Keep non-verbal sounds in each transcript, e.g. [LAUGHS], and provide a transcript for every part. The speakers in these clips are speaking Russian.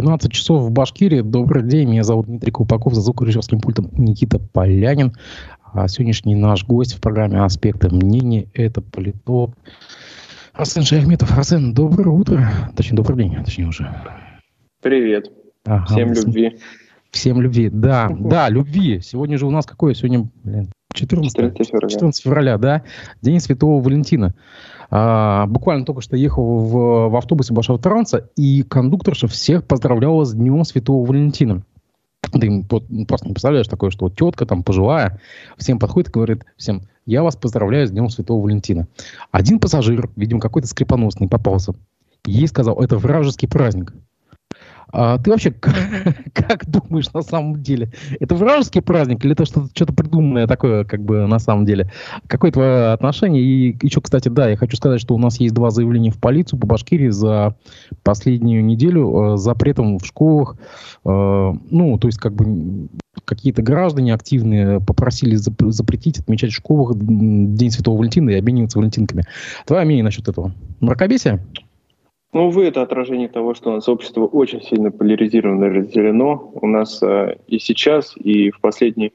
12 часов в Башкирии. Добрый день, меня зовут Дмитрий Купаков, за звукорежиссерским пультом Никита Полянин. А сегодняшний наш гость в программе «Аспекты мнений» – это политолог Арсен Шахметов. Арсен, доброе утро. Точнее, добрый день, точнее уже. Привет. Ага, Всем любви. Всем любви, да, [LAUGHS] да, любви. Сегодня же у нас какое? Сегодня, блин, 14, 14 февраля. 14 февраля, да, День Святого Валентина. А, буквально только что ехал в, в автобусе Большого Транса, и кондукторша всех поздравляла с Днем Святого Валентина. Ты вот, просто не представляешь такое, что вот тетка там пожилая, всем подходит и говорит всем, я вас поздравляю с Днем Святого Валентина. Один пассажир, видимо, какой-то скрипоносный попался, ей сказал, это вражеский праздник. А ты вообще [LAUGHS] как думаешь на самом деле? Это вражеский праздник или это что-то что придуманное такое, как бы на самом деле? Какое твое отношение? И еще, кстати, да, я хочу сказать, что у нас есть два заявления в полицию по Башкирии за последнюю неделю э, запретом в школах. Э, ну, то есть как бы какие-то граждане активные попросили запретить отмечать в школах День Святого Валентина и обмениваться валентинками. Твое мнение насчет этого? Мракобесие? Ну, увы, это отражение того, что у нас общество очень сильно поляризировано и разделено. У нас э, и сейчас, и в последние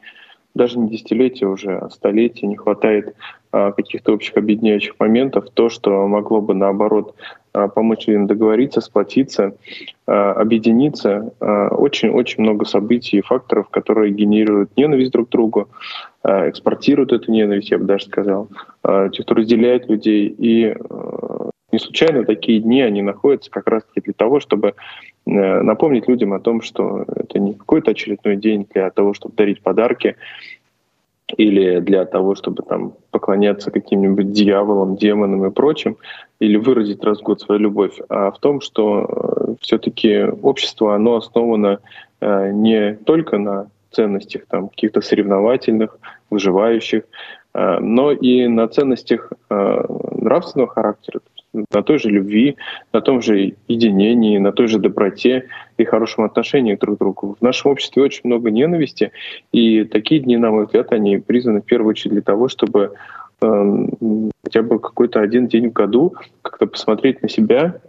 даже не десятилетия уже, а столетия не хватает э, каких-то общих объединяющих моментов. То, что могло бы, наоборот, э, помочь людям договориться, сплотиться, э, объединиться. Очень-очень много событий и факторов, которые генерируют ненависть друг к другу, э, экспортируют эту ненависть, я бы даже сказал, э, те, кто разделяет людей и не случайно такие дни, они находятся как раз-таки для того, чтобы э, напомнить людям о том, что это не какой-то очередной день для того, чтобы дарить подарки или для того, чтобы там поклоняться каким-нибудь дьяволам, демонам и прочим, или выразить раз в год свою любовь, а в том, что э, все-таки общество, оно основано э, не только на ценностях там каких-то соревновательных, выживающих, но и на ценностях нравственного характера, на той же любви, на том же единении, на той же доброте и хорошем отношении друг к другу. В нашем обществе очень много ненависти, и такие дни, на мой взгляд, они призваны в первую очередь для того, чтобы э, хотя бы какой-то один день в году как-то посмотреть на себя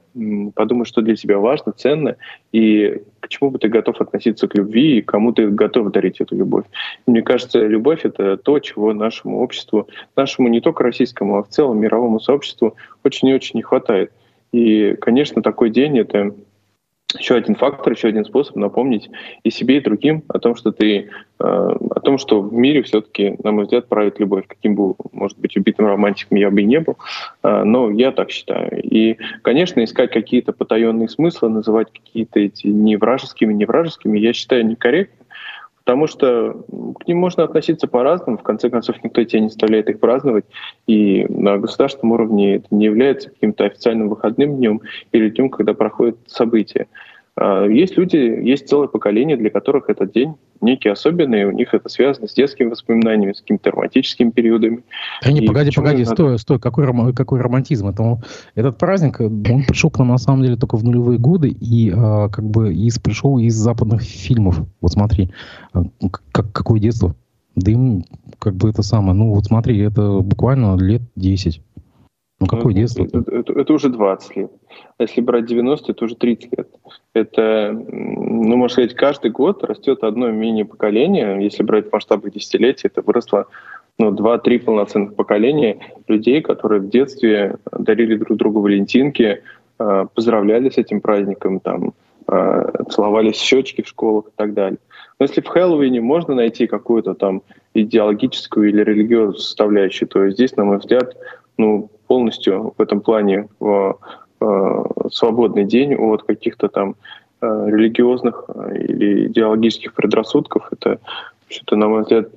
подумай, что для тебя важно, ценно, и к чему бы ты готов относиться к любви, и кому ты готов дарить эту любовь. Мне кажется, любовь — это то, чего нашему обществу, нашему не только российскому, а в целом мировому сообществу очень и очень не хватает. И, конечно, такой день — это еще один фактор, еще один способ напомнить и себе, и другим о том, что ты, э, о том, что в мире все-таки, на мой взгляд, правит любовь. Каким бы, может быть, убитым романтиком я бы и не был, э, но я так считаю. И, конечно, искать какие-то потаенные смыслы, называть какие-то эти не вражескими, не вражескими, я считаю некорректно. Потому что к ним можно относиться по-разному. В конце концов, никто тебя не заставляет их праздновать. И на государственном уровне это не является каким-то официальным выходным днем или днем, когда проходят события. А, есть люди, есть целое поколение, для которых этот день некий особенный, у них это связано с детскими воспоминаниями, с какими-то романтическими периодами. Да не, погоди, погоди, надо... стой, стой, какой, какой романтизм? Это, этот праздник, он пришел к нам на самом деле только в нулевые годы и а, как бы из, пришел из западных фильмов. Вот смотри, а, как, какое детство. Дым, как бы это самое, ну вот смотри, это буквально лет 10. Ну, какое ну, детство? Это, это, это уже 20 лет. А если брать 90, это уже 30 лет. Это, ну, можно сказать, каждый год растет одно мини-поколение. Если брать в масштабах десятилетий, это выросло ну, 2-3 полноценных поколения людей, которые в детстве дарили друг другу валентинки, а, поздравляли с этим праздником, там, а, целовались в щечки в школах и так далее. Но если в Хэллоуине можно найти какую-то там идеологическую или религиозную составляющую, то здесь, на мой взгляд, ну, полностью в этом плане в свободный день от каких-то там э, религиозных э, или идеологических предрассудков. Это что-то, на мой взгляд,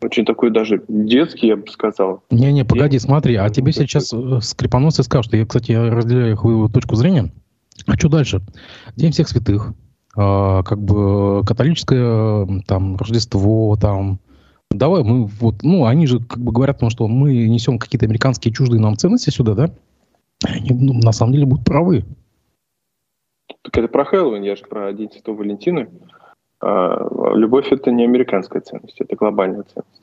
очень такой даже детский, я бы сказал. Не-не, погоди, смотри, а тебе сейчас э, скрипоносцы скажут, что я, кстати, я разделяю их точку зрения. А что дальше? День всех святых, как бы католическое там Рождество, там давай мы вот, ну, они же как бы говорят, потому что мы несем какие-то американские чуждые нам ценности сюда, да? Они ну, на самом деле будут правы. Так это про Хэллоуин, я же про День Святого Валентина. А, любовь это не американская ценность, это глобальная ценность.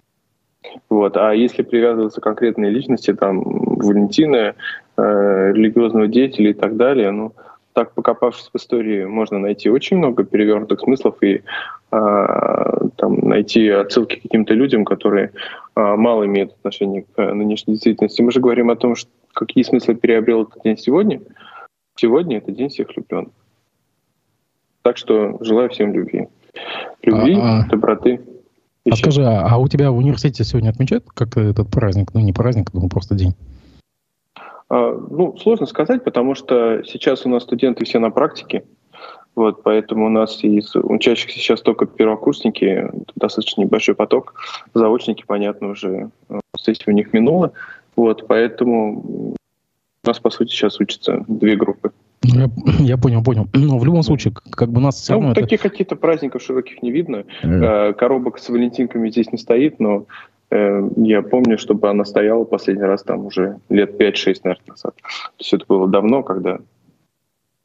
Вот. А если привязываться к конкретной личности, там, Валентина, э, религиозного деятеля и так далее, ну, так покопавшись в истории, можно найти очень много перевернутых смыслов и а, там, найти отсылки к каким-то людям, которые а, мало имеют отношения к нынешней действительности. Мы же говорим о том, что какие смыслы переобрел этот день сегодня. Сегодня это день всех влюбленных. Так что желаю всем любви. Любви, а, доброты. А скажи, а, а у тебя в университете сегодня отмечают как этот праздник? Ну, не праздник, но просто день. А, ну, сложно сказать, потому что сейчас у нас студенты все на практике. Вот, поэтому у нас из учащихся сейчас только первокурсники, достаточно небольшой поток. Заочники, понятно, уже э, сессия у них минула. Вот, поэтому у нас, по сути, сейчас учатся две группы. Ну, я, [CLEARS THROAT] я понял, понял. Но в любом случае, как бы нас все ну, равно... Таких это... каких-то праздников широких не видно. Mm. Коробок с валентинками здесь не стоит, но я помню, чтобы она стояла последний раз там уже лет 5-6, наверное, назад. То есть это было давно, когда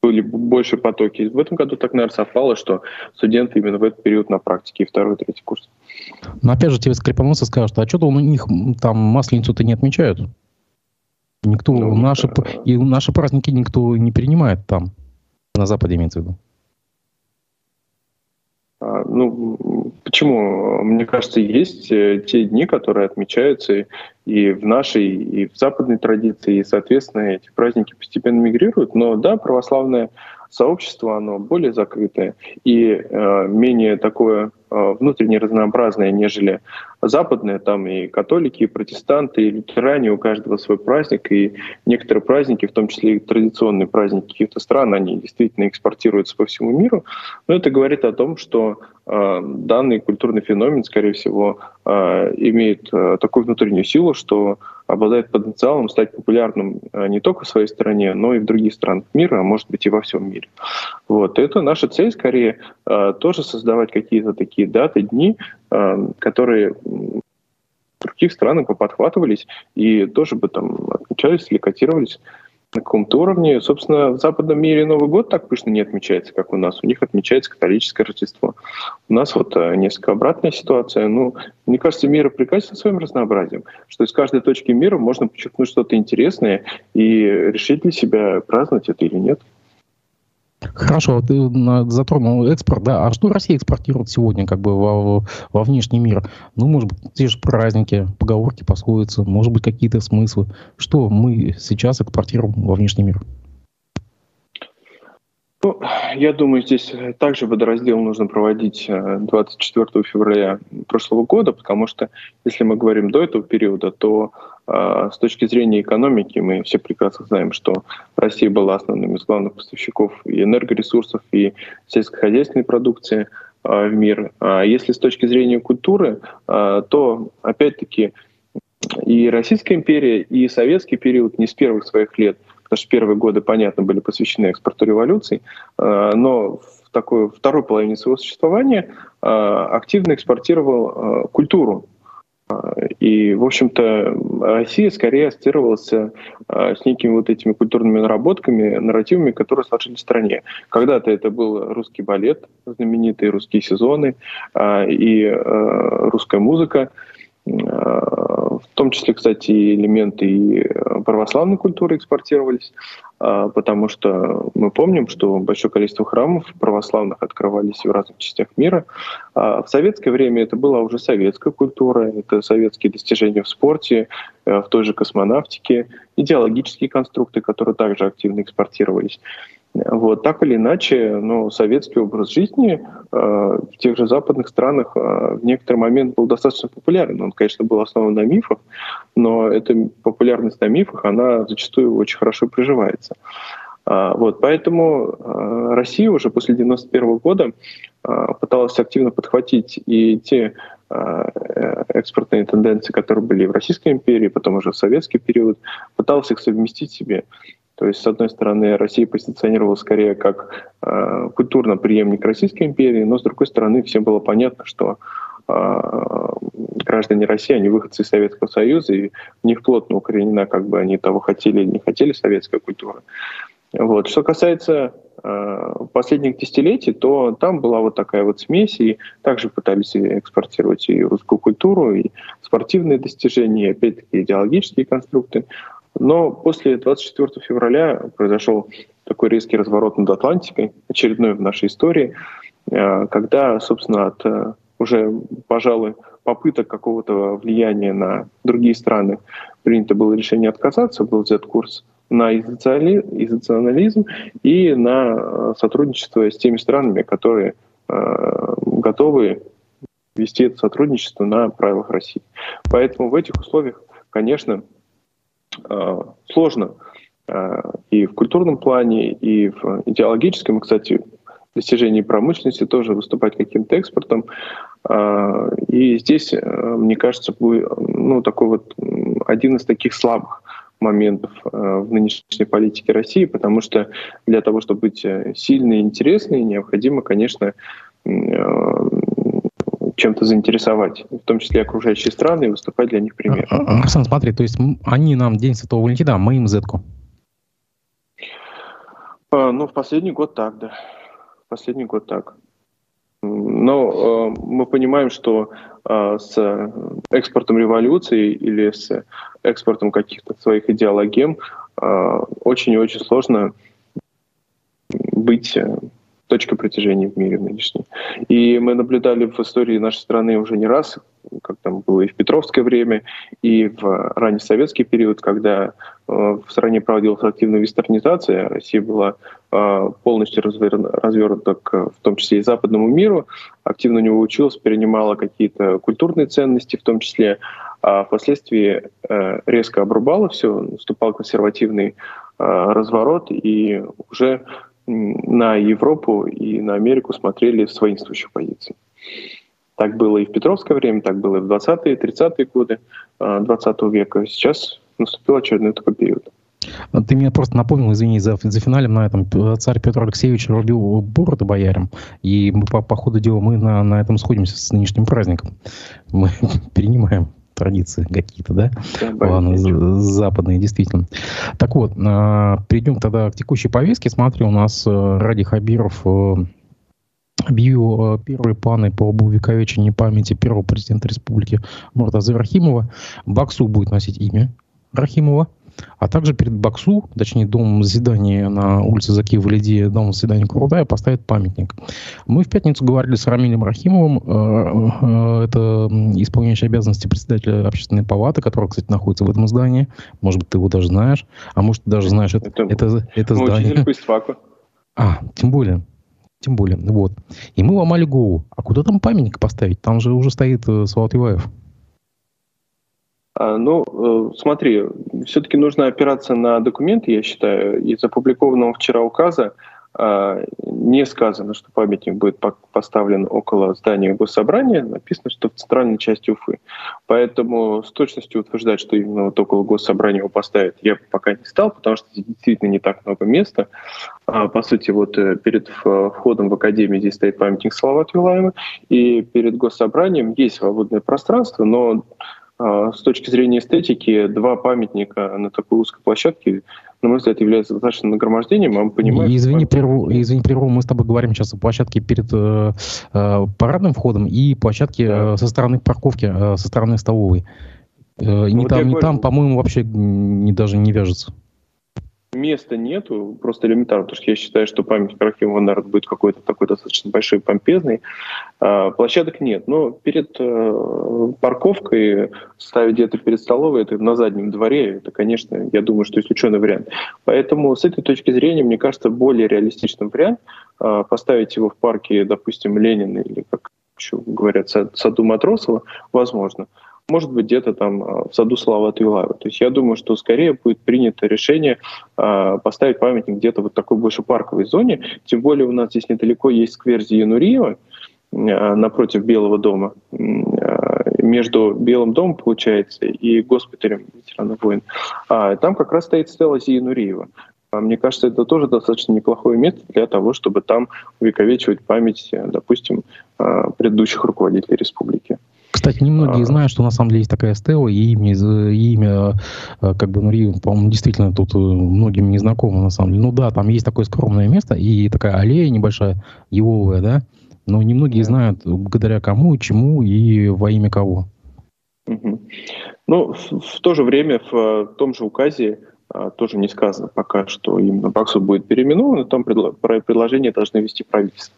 были больше потоки. В этом году так, наверное, совпало, что студенты именно в этот период на практике, и второй, третий курс. Но опять же тебе скрипаносы скажут, а что-то у них там масленицу-то не отмечают? Никто, ну, наши, да. и наши праздники никто не принимает там, на Западе имеется в виду. А, ну, почему? Мне кажется, есть э, те дни, которые отмечаются и в нашей, и в западной традиции, и, соответственно, эти праздники постепенно мигрируют. Но да, православное сообщество, оно более закрытое и э, менее такое э, внутренне разнообразное, нежели западное. Там и католики, и протестанты, и лютеране, у каждого свой праздник. И некоторые праздники, в том числе и традиционные праздники каких-то стран, они действительно экспортируются по всему миру. Но это говорит о том, что э, данный культурный феномен, скорее всего, э, имеет э, такую внутреннюю силу, что обладает потенциалом стать популярным э, не только в своей стране, но и в других странах мира, а может быть и во всем мире. Вот. Это наша цель скорее э, тоже создавать какие-то такие даты, дни, э, которые в других странах бы подхватывались и тоже бы там отмечались или котировались на каком-то уровне. Собственно, в западном мире Новый год так пышно не отмечается, как у нас. У них отмечается католическое Рождество. У нас вот э, несколько обратная ситуация. Ну, мне кажется, мир прекрасен своим разнообразием, что из каждой точки мира можно подчеркнуть что-то интересное и решить для себя, праздновать это или нет. Хорошо, ты затронул экспорт, да. А что Россия экспортирует сегодня как бы во, во внешний мир? Ну, может быть, те же праздники, поговорки, пословицы, может быть, какие-то смыслы. Что мы сейчас экспортируем во внешний мир? Ну, я думаю, здесь также водораздел нужно проводить 24 э, февраля прошлого года, потому что если мы говорим до этого периода, то с точки зрения экономики мы все прекрасно знаем, что Россия была основным из главных поставщиков и энергоресурсов, и сельскохозяйственной продукции э, в мир. А если с точки зрения культуры, э, то опять-таки и Российская империя, и советский период не с первых своих лет – потому что первые годы, понятно, были посвящены экспорту революций, э, но в такой второй половине своего существования активно экспортировал культуру. И, в общем-то, Россия скорее ассоциировалась с некими вот этими культурными наработками, нарративами, которые сложились в стране. Когда-то это был русский балет, знаменитые русские сезоны и русская музыка в том числе, кстати, элементы и э, православной культуры экспортировались, а, потому что мы помним, что большое количество храмов православных открывались в разных частях мира. А в советское время это была уже советская культура, это советские достижения в спорте, э, в той же космонавтике, идеологические конструкты, которые также активно экспортировались. Вот, так или иначе, ну, советский образ жизни э, в тех же западных странах э, в некоторый момент был достаточно популярен. Он, конечно, был основан на мифах, но эта популярность на мифах, она зачастую очень хорошо приживается. А, вот, поэтому э, Россия уже после 1991 года э, пыталась активно подхватить и те э, экспортные тенденции, которые были в Российской империи, потом уже в советский период, пыталась их совместить себе. То есть, с одной стороны, Россия позиционировала скорее как э, культурно преемник Российской империи, но с другой стороны, всем было понятно, что э, граждане России, они выходцы из Советского Союза, и в них плотно укоренена, как бы они того хотели или не хотели, советская культура. Вот. Что касается э, последних десятилетий, то там была вот такая вот смесь, и также пытались экспортировать и русскую культуру, и спортивные достижения, и опять-таки идеологические конструкты. Но после 24 февраля произошел такой резкий разворот над Атлантикой, очередной в нашей истории, э, когда, собственно, от э, уже, пожалуй, попыток какого-то влияния на другие страны принято было решение отказаться, был взят курс на изоционализм и на э, сотрудничество с теми странами, которые готовы вести это сотрудничество на правилах России. Поэтому в этих условиях, конечно, сложно Э, и в культурном плане, и в идеологическом, кстати, достижении промышленности тоже выступать каким-то экспортом. Э, и здесь, э, мне кажется, ну, такой вот один из таких слабых моментов в нынешней политике России, потому что для того, чтобы быть сильной и интересной, необходимо, конечно, чем-то заинтересовать, в том числе окружающие страны, и выступать для них примером. Арсен, смотри, то есть они нам День Святого Валентина, а мы им Зетку. А, ну, в последний год так, да. В последний год так. Но э, мы понимаем, что э, с экспортом революции или с экспортом каких-то своих идеологем э, очень и очень сложно быть точкой притяжения в мире нынешней. И мы наблюдали в истории нашей страны уже не раз, как там было и в Петровское время, и в ранний советский период, когда э, в стране проводилась активная вестернизация, Россия была э, полностью развернута к, в том числе и западному миру, активно у него училась, перенимала какие-то культурные ценности, в том числе, а впоследствии э, резко обрубала все, наступал консервативный разворот, и уже на Европу и на Америку смотрели с воинствующей позиции. Так было и в Петровское время, так было и в 20-е, 30-е годы 20 а, века. Сейчас наступил очередной такой период. Ты меня просто напомнил, извини, за, за финалем на этом царь Петр Алексеевич рубил бороду боярам, и по, по ходу дела мы на, на этом сходимся с нынешним праздником. Мы [LAUGHS] перенимаем традиции какие-то, да? Ладно, западные, действительно. Так вот, а, перейдем тогда к текущей повестке. Смотри, у нас э, Ради Хабиров э, объявил э, первые планы по увековечению памяти первого президента республики Муртазы Рахимова. Баксу будет носить имя Рахимова. А также перед Баксу, точнее, дом заседания на улице Закиева Валиди, дом заседания Курудая, поставят памятник. Мы в пятницу говорили с Рамилем Рахимовым, э, э, это исполняющий обязанности председателя общественной палаты, который, кстати, находится в этом здании. Может быть, ты его даже знаешь, а может, ты даже знаешь это, это, это, это здание. А, тем более. Тем более, вот. И мы ломали голову. А куда там памятник поставить? Там же уже стоит э, Салат Юлаев. А, ну, э, смотри, все-таки нужно опираться на документы, я считаю. Из опубликованного вчера указа а, не сказано, что памятник будет поставлен около здания госсобрания, написано, что в центральной части Уфы. Поэтому с точностью утверждать, что именно вот около госсобрания его поставят, я пока не стал, потому что действительно не так много места. А, по сути, вот э, перед входом в академию здесь стоит памятник Салавату Юлаева, и перед госсобранием есть свободное пространство, но с точки зрения эстетики, два памятника на такой узкой площадке, на мой взгляд, являются достаточно нагромождением. Мы понимаем, извини, что... прерву, извини, прерву, мы с тобой говорим сейчас о площадке перед э, э, парадным входом и площадке э, со стороны парковки, э, со стороны столовой. Э, вот там, ни там, по-моему, вообще не, даже не вяжется места нету, просто элементарно, потому что я считаю, что память Рахимова, наверное, будет какой-то такой достаточно большой, помпезный. А, площадок нет, но перед э, парковкой ставить где-то перед столовой, это на заднем дворе, это, конечно, я думаю, что исключенный вариант. Поэтому с этой точки зрения, мне кажется, более реалистичным вариант э, поставить его в парке, допустим, Ленина или, как еще говорят, саду Матросова, возможно может быть, где-то там а, в саду Слава Юлаева. То есть я думаю, что скорее будет принято решение э, поставить памятник где-то вот такой больше парковой зоне. Тем более у нас здесь недалеко есть сквер Зиянуриева, э, напротив Белого дома. Между Белым домом, получается, и госпиталем ветеранов войн. А, там как раз стоит стела Зиянуриева. Мне кажется, это тоже достаточно неплохое место для того, чтобы там увековечивать память, допустим, предыдущих руководителей республики. Кстати, немногие а... знают, что на самом деле есть такая стела, и имя, и имя э, как бы Нури, по-моему, действительно тут э, многим не знакомо, на самом деле. Ну да, там есть такое скромное место, и такая аллея небольшая, еловая, да, но немногие знают, благодаря кому, чему и во имя кого. Угу. Но в, в то же время в том же указе тоже не сказано пока, что именно Баксу будет переименован, там предложение должны вести правительство.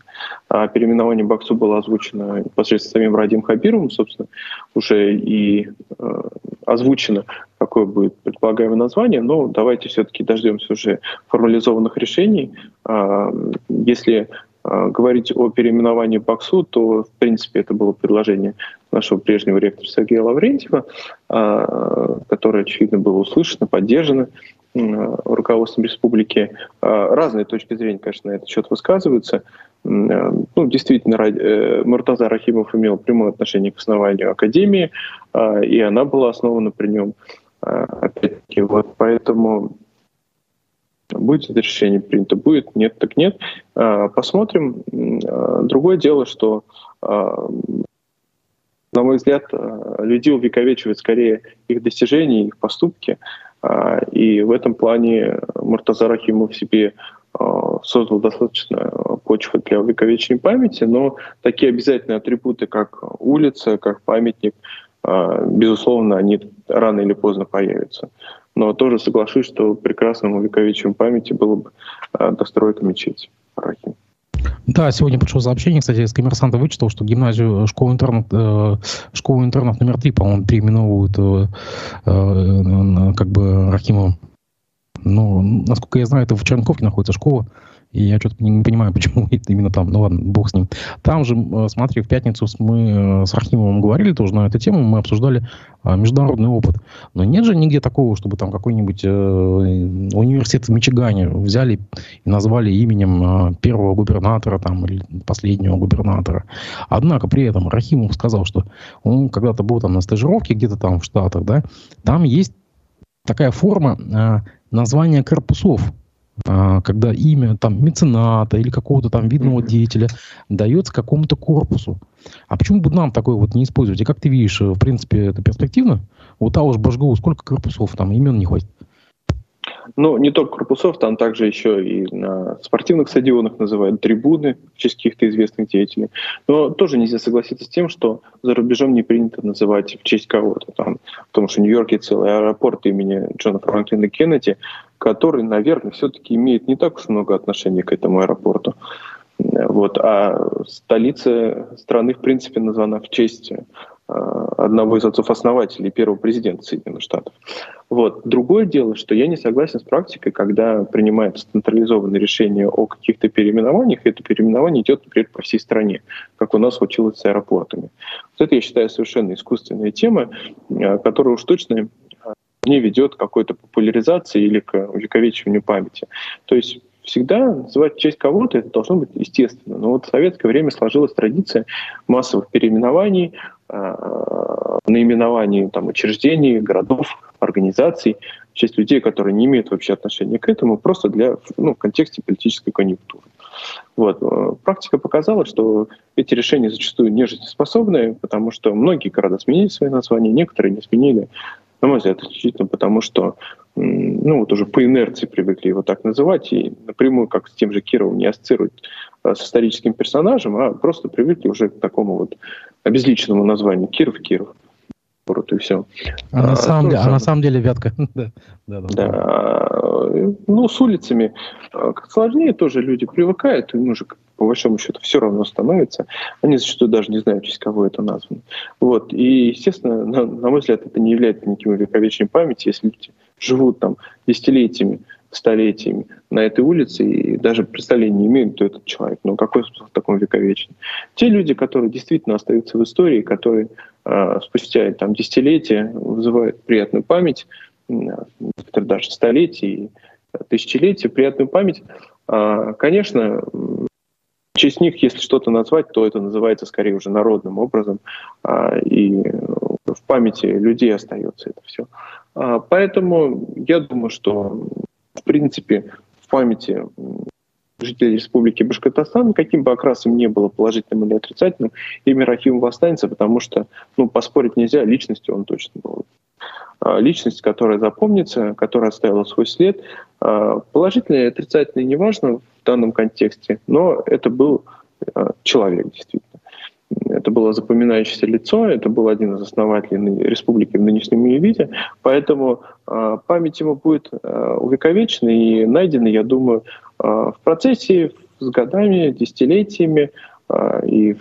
А переименование Баксу было озвучено непосредственно самим Радим Хабировым, собственно, уже и э, озвучено, какое будет предполагаемое название, но давайте все-таки дождемся уже формализованных решений. Э, если э, говорить о переименовании Баксу, то, в принципе, это было предложение нашего прежнего ректора Сергея Лаврентьева, а, которое, очевидно, было услышано, поддержано руководством республики. А, разные точки зрения, конечно, на этот счет высказываются. Ну, действительно, э, Муртаза Рахимов имел прямое отношение к основанию Академии, а, и она была основана при нем. Опять-таки, вот поэтому Будет это решение принято, будет, нет, так нет. Посмотрим. Другое дело, что на мой взгляд, э, людей увековечивают скорее их достижения, их поступки. А, и в этом плане Муртаза Рахимов себе э, создал достаточно почвы для увековечения памяти, но такие обязательные атрибуты, как улица, как памятник, э, безусловно, они рано или поздно появятся. Но тоже соглашусь, что прекрасным увековечиванием памяти было бы достройка мечети Рахим. Да, сегодня пришло сообщение, кстати, из коммерсанта вычитал, что гимназию, школу-интернат, э, школу-интернат номер три, по-моему, переименовывают э, э, как бы Рахимовым. Ну, насколько я знаю, это в Черниковке находится школа. И я что-то не, понимаю, [LAUGHS] почему именно там. Ну ладно, бог с ним. Там же, смотри, в пятницу мы э, с Архимовым говорили тоже на эту тему, мы обсуждали а, международный опыт. Но нет же нигде такого, чтобы там какой-нибудь э, университет в Мичигане взяли и назвали именем э, первого губернатора там, или последнего губернатора. Однако при этом Рахимов сказал, что он когда-то был там на стажировке где-то там в Штатах, да, там есть такая форма э, названия корпусов а, когда имя там мецената или какого-то там видного деятеля дается какому-то корпусу. А почему бы нам такое вот не использовать? И как ты видишь, в принципе, это перспективно? Вот Ауш Башгоу сколько корпусов там, имен не хватит? Ну, не только корпусов, там также еще и на спортивных стадионах называют трибуны в честь каких-то известных деятелей. Но тоже нельзя согласиться с тем, что за рубежом не принято называть в честь кого-то. Там, потому что в Нью-Йорке целый аэропорт имени Джона Франклина Кеннеди, который, наверное, все-таки имеет не так уж много отношения к этому аэропорту. Вот. А столица страны, в принципе, названа в честь одного из отцов-основателей, первого президента Соединенных Штатов. Вот. Другое дело, что я не согласен с практикой, когда принимается централизованное решение о каких-то переименованиях, и это переименование идет, например, по всей стране, как у нас случилось с аэропортами. Вот это, я считаю, совершенно искусственная тема, э, которая уж точно э, не ведет к какой-то популяризации или к увековечиванию памяти. То есть всегда называть честь кого-то, это должно быть естественно. Но вот в советское время сложилась традиция массовых переименований, э, наименований там, учреждений, городов, организаций, в честь людей, которые не имеют вообще отношения к этому, просто для, ну, в контексте политической конъюнктуры. Вот. Э, практика показала, что эти решения зачастую не жизнеспособны, потому что многие города сменили свои названия, некоторые не сменили. На мой взгляд, исключительно потому, что ну вот уже по инерции привыкли его так называть, и напрямую, как с тем же Кировым, не ассоциируют а, с историческим персонажем, а просто привыкли уже к такому вот обезличенному названию Киров, Киров. Вот и все. А, а, на, самом деле, а на самом деле Вятка. [LAUGHS] да, да, да. да. Ну, с улицами а, как сложнее, тоже люди привыкают, им уже по большому счету все равно становится. Они зачастую даже не знают, через кого это названо. Вот. И, естественно, на, на мой взгляд, это не является никаким увековечением памяти, если люди живут там десятилетиями, столетиями на этой улице и даже представления не имеют, кто этот человек. Но какой смысл в таком вековечном? Те люди, которые действительно остаются в истории, которые э, спустя там, десятилетия вызывают приятную память, э, даже столетий, тысячелетия, приятную память, э, конечно, в честь них, если что-то назвать, то это называется скорее уже народным образом, э, и в памяти людей остается это все. А, поэтому я думаю, что в принципе в памяти жителей Республики Башкортостан, каким бы окрасом ни было положительным или отрицательным, имя Рахимова останется, потому что ну, поспорить нельзя, личностью он точно был. А, личность, которая запомнится, которая оставила свой след. А, положительный и отрицательный неважно в данном контексте, но это был человек действительно. Это было запоминающееся лицо, это был один из основателей республики в нынешнем ее виде, поэтому э, память ему будет э, увековечена и найдена, я думаю, э, в процессе с годами, десятилетиями, и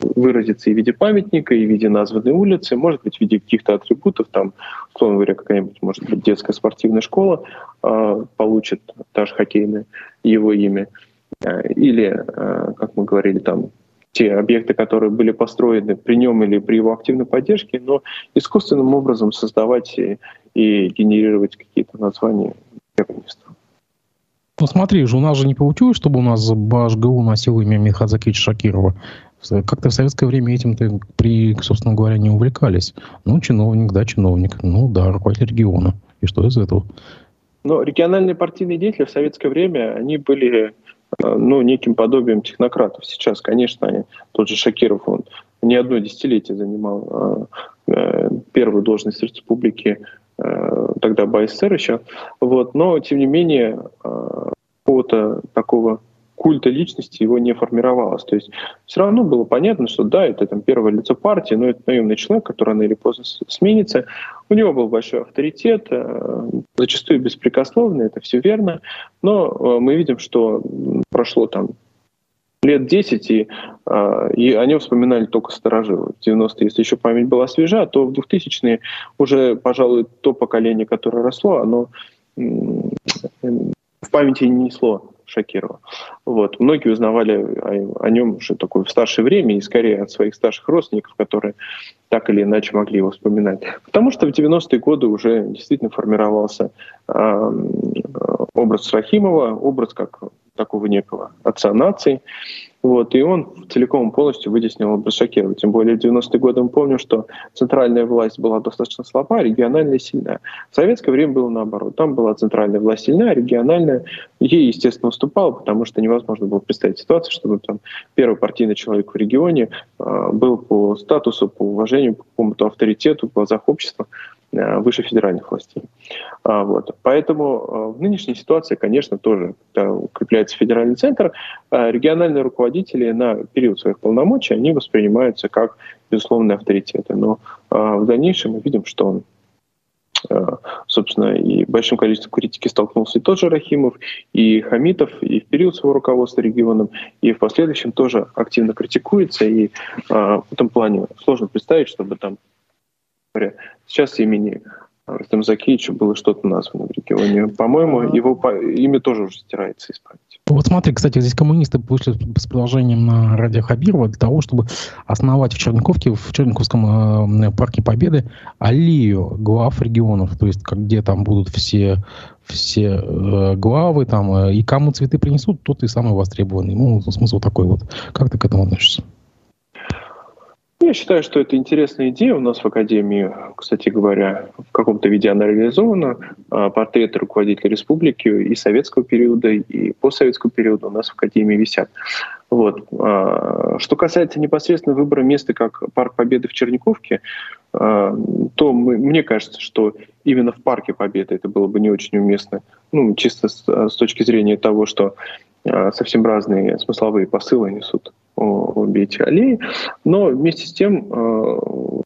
выразится и в виде памятника, и в виде названной улицы, может быть, в виде каких-то атрибутов, там, условно говоря, какая-нибудь, может быть, детская спортивная школа э, получит, та же хоккейная, его имя. Или, как мы говорили, там те объекты, которые были построены при нем или при его активной поддержке, но искусственным образом создавать и, и генерировать какие-то названия террористов. Ну смотри же, у нас же не получилось, чтобы у нас БАШГУ носил имя Михадзакича Шакирова. Как-то в советское время этим-то, при, собственно говоря, не увлекались. Ну, чиновник, да, чиновник. Ну, да, руководитель региона. И что из этого? Но региональные партийные деятели в советское время, они были ну, неким подобием технократов. Сейчас, конечно, они, тот же Шакиров, он не одно десятилетие занимал э, э первую должность э, тогда БССР еще. Вот, но, тем не менее, э, какого-то такого культа личности его не формировалось. То есть все равно было понятно, что да, это там первое лицо партии, но это наемный человек, который рано или поздно сменится. У него был большой авторитет, э, зачастую беспрекословный, это все верно, но э, мы видим, что прошло там лет 10, и, э, и о вспоминали только старожилы. В 90-е, если еще память была свежа, то в 2000-е уже, пожалуй, то поколение, которое росло, оно в памяти не несло Шакирова. Вот. Многие узнавали о, о нем уже такое в старшее время, и скорее от своих старших родственников, которые так или иначе могли его вспоминать. Потому что в 90-е годы уже действительно формировался э, образ Рахимова, образ как такого некого отца нации. Вот, и он целиком полностью вытеснил Брашакирова. Тем более в 90-е годы мы помним, что центральная власть была достаточно слаба, а региональная сильная. В советское время было наоборот. Там была центральная власть сильная, а региональная ей, естественно, уступала, потому что невозможно было представить ситуацию, чтобы там первый партийный человек в регионе э, был по статусу, по уважению, по какому-то авторитету в глазах общества выше федеральных властей. А, вот. Поэтому э, в нынешней ситуации, конечно, тоже укрепляется федеральный центр, э, региональные руководители на период своих полномочий, они воспринимаются как безусловные авторитеты. Но в дальнейшем мы видим, что он собственно, и большим количеством критики столкнулся и тот же Рахимов, и Хамитов, и в период своего руководства регионом, и в последующем тоже активно критикуется, и в этом плане сложно представить, чтобы там сейчас имени Рустам Закиевича было что-то названо в регионе. По-моему, его имя тоже уже стирается из памяти. Вот смотри, кстати, здесь коммунисты вышли с предложением на Радио Хабирова для того, чтобы основать в Черниковке, в Черниковском э, парке Победы аллею глав регионов, то есть где там будут все все э, главы, там, э, и кому цветы принесут, тот и самый востребованный. Ну, смысл такой вот. Как ты к этому относишься? Я считаю, что это интересная идея. У нас в Академии, кстати говоря, в каком-то виде она реализована. А, портреты руководителей республики и советского периода, и постсоветского периода у нас в Академии висят. Вот. А, что касается непосредственно выбора места как Парк Победы в Черниковке, а, то мы, мне кажется, что именно в Парке Победы это было бы не очень уместно. Ну, чисто с, с точки зрения того, что совсем разные смысловые посылы несут обе эти аллеи. Но вместе с тем э,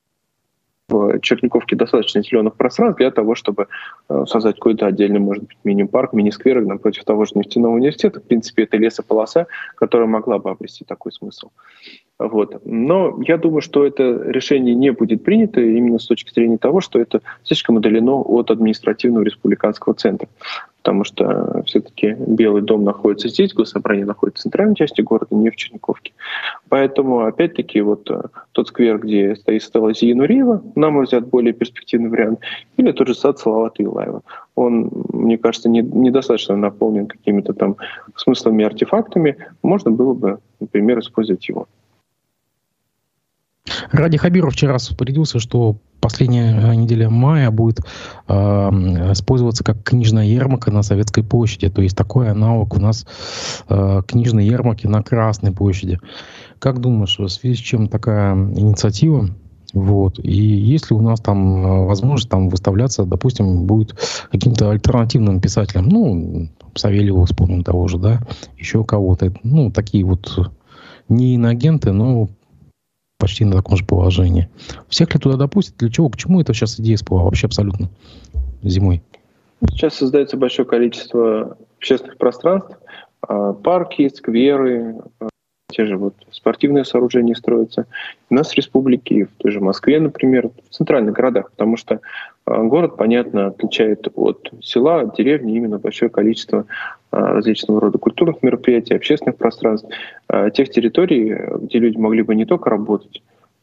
в Черниковке достаточно зеленых пространств для того, чтобы э, создать какой-то отдельный, может быть, мини-парк, мини-сквер напротив того же нефтяного университета. В принципе, это лесополоса, которая могла бы обрести такой смысл. Вот. Но я думаю, что это решение не будет принято именно с точки зрения того, что это слишком удалено от административного республиканского центра. Потому что все-таки Белый дом находится здесь, госсобрание находится в центральной части города, не в Черниковке. Поэтому, опять-таки, вот э, тот сквер, где стоит стела Зиянуриева, на мой взгляд, более перспективный вариант, или тот же сад Салавата Илаева. Он, мне кажется, не, недостаточно наполнен какими-то там смыслами, артефактами. Можно было бы, например, использовать его. Ради Хабиров вчера распорядился, что последняя неделя мая будет э, использоваться как книжная ярмарка на Советской площади. То есть такой аналог у нас э, книжной ярмарки на Красной площади. Как думаешь, в связи с чем такая инициатива? Вот. И если у нас там э, возможность там выставляться, допустим, будет каким-то альтернативным писателем, ну, Савельева вспомним того же, да, еще кого-то, ну, такие вот не инагенты, но почти на таком же положении. Всех ли туда допустят? Для чего? Почему это сейчас идея всплыла вообще абсолютно зимой? Сейчас создается большое количество общественных пространств, а, парки, скверы, а, те же вот спортивные сооружения строятся. У нас в республике, в той же Москве, например, в центральных городах, потому что а, город, понятно, отличает от села, от деревни именно большое количество различного рода культурных мероприятий, общественных пространств, тех территорий, где люди могли бы не только работать,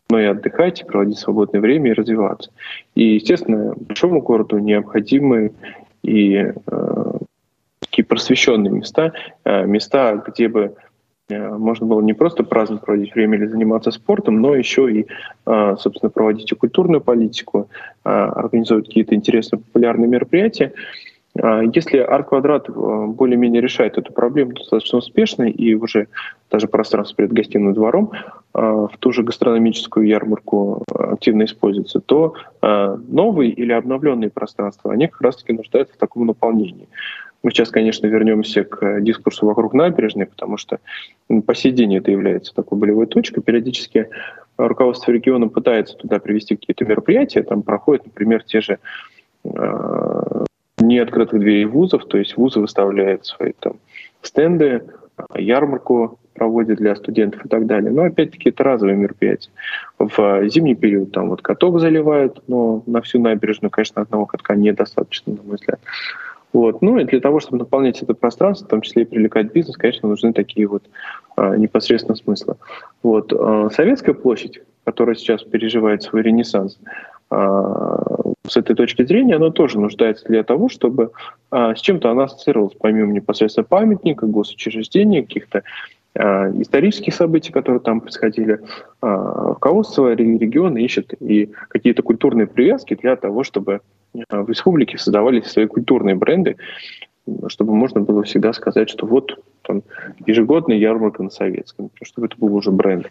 но и отдыхать, проводить свободное время и развиваться. И, естественно, большому городу необходимы и э, такие просвещенные места, э, места, где бы можно было не просто праздновать, проводить время или заниматься спортом, но еще и, э, собственно, проводить и культурную политику, э, организовывать какие-то интересные популярные мероприятия. Э, если арт-квадрат э, более-менее решает эту проблему достаточно успешно и уже даже пространство перед гостиным двором в ту же гастрономическую ярмарку активно используется, то новые или обновленные пространства, они как раз-таки нуждаются в таком наполнении. Мы сейчас, конечно, вернемся к дискурсу вокруг набережной, потому что по сей день это является такой болевой точкой. Периодически руководство региона пытается туда привести какие-то мероприятия. Там проходят, например, те же э, неоткрытых дверей вузов, то есть вузы выставляют свои там стенды, ярмарку проводят для студентов и так далее. Но опять-таки это разовые мероприятия. В зимний период там вот каток заливают, но на всю набережную, конечно, одного катка недостаточно, на мой взгляд. Вот. Ну и для того, чтобы наполнять это пространство, в том числе и привлекать бизнес, конечно, нужны такие вот а, непосредственно смыслы. Вот. А, Советская площадь, которая сейчас переживает свой ренессанс, а, с этой точки зрения, она тоже нуждается для того, чтобы а, с чем-то она ассоциировалась, помимо непосредственно памятника, госучреждений, каких-то исторических событий, которые там происходили, а, руководство региона ищет и какие-то культурные привязки для того, чтобы в республике создавались свои культурные бренды, чтобы можно было всегда сказать, что вот там, ежегодная ярмарка на Советском, чтобы это был уже бренд.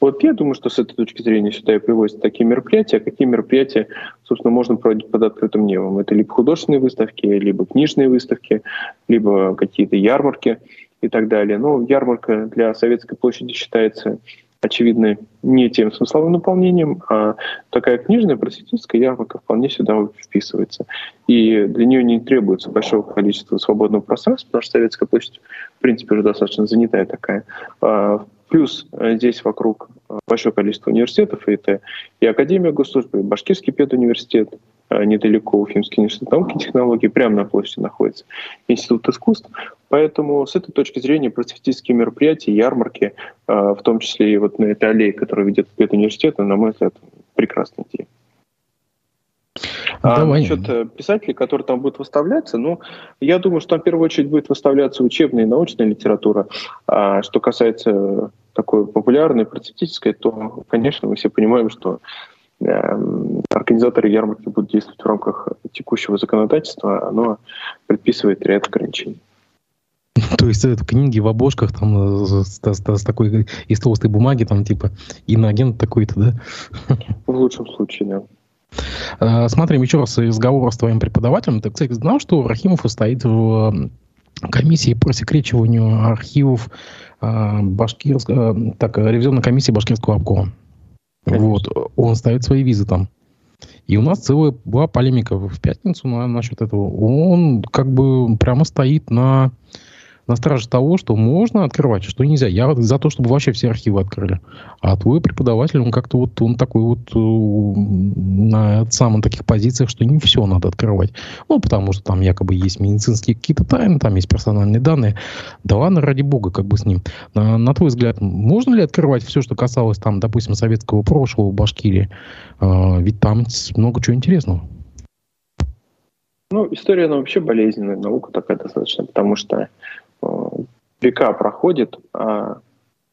Вот я думаю, что с этой точки зрения сюда и привозят такие мероприятия. Какие мероприятия, собственно, можно проводить под открытым небом? Это либо художественные выставки, либо книжные выставки, либо какие-то ярмарки и так далее. Но ярмарка для Советской площади считается очевидно, не тем смысловым наполнением, а такая книжная просветительская ярмарка вполне сюда вписывается. И для нее не требуется большого количества свободного пространства, потому что Советская площадь, в принципе, уже достаточно занятая такая. А, плюс э, здесь вокруг большое количество университетов, и это и Академия госслужбы, и Башкирский педуниверситет, Э, недалеко Уфимский университет науки и технологий, прямо на площади находится Институт искусств. Поэтому с этой точки зрения просветительские мероприятия, ярмарки, э, в том числе и вот на этой аллее, которая ведет в университет, на мой взгляд, прекрасная идея. А Давай. насчет э, писателей, которые там будут выставляться, ну, я думаю, что там в первую очередь будет выставляться учебная и научная литература. А что касается такой популярной, просветительской, то, конечно, мы все понимаем, что Эм, организаторы ярмарки будут действовать в рамках текущего законодательства, оно предписывает ряд ограничений. [LAUGHS] То есть это книги в обложках там э, с, с, с такой из толстой бумаги, там типа иноагент такой-то, да? [LAUGHS] В лучшем случае, да. А, смотрим еще раз разговор с твоим преподавателем. Ты, кстати, знал, что Рахимов стоит в комиссии по секречиванию архивов а, Башкирского, так, ревизионной комиссии Башкирского обкома? Вот, он ставит свои визы там. И у нас целая была полемика в пятницу на, насчет этого. Он как бы прямо стоит на на страже того, что можно открывать, что нельзя. Я за то, чтобы вообще все архивы открыли. А твой преподаватель, он как-то вот, он такой вот э, на самых таких позициях, что не все надо открывать. Ну, потому что там якобы есть медицинские какие-то тайны, там есть персональные данные. Да ладно, ради бога, как бы с ним. На, на твой взгляд, можно ли открывать все, что касалось там, допустим, советского прошлого в Башкирии? Э, ведь там много чего интересного. Ну, история, она вообще болезненная, наука такая достаточно, потому что века проходит, а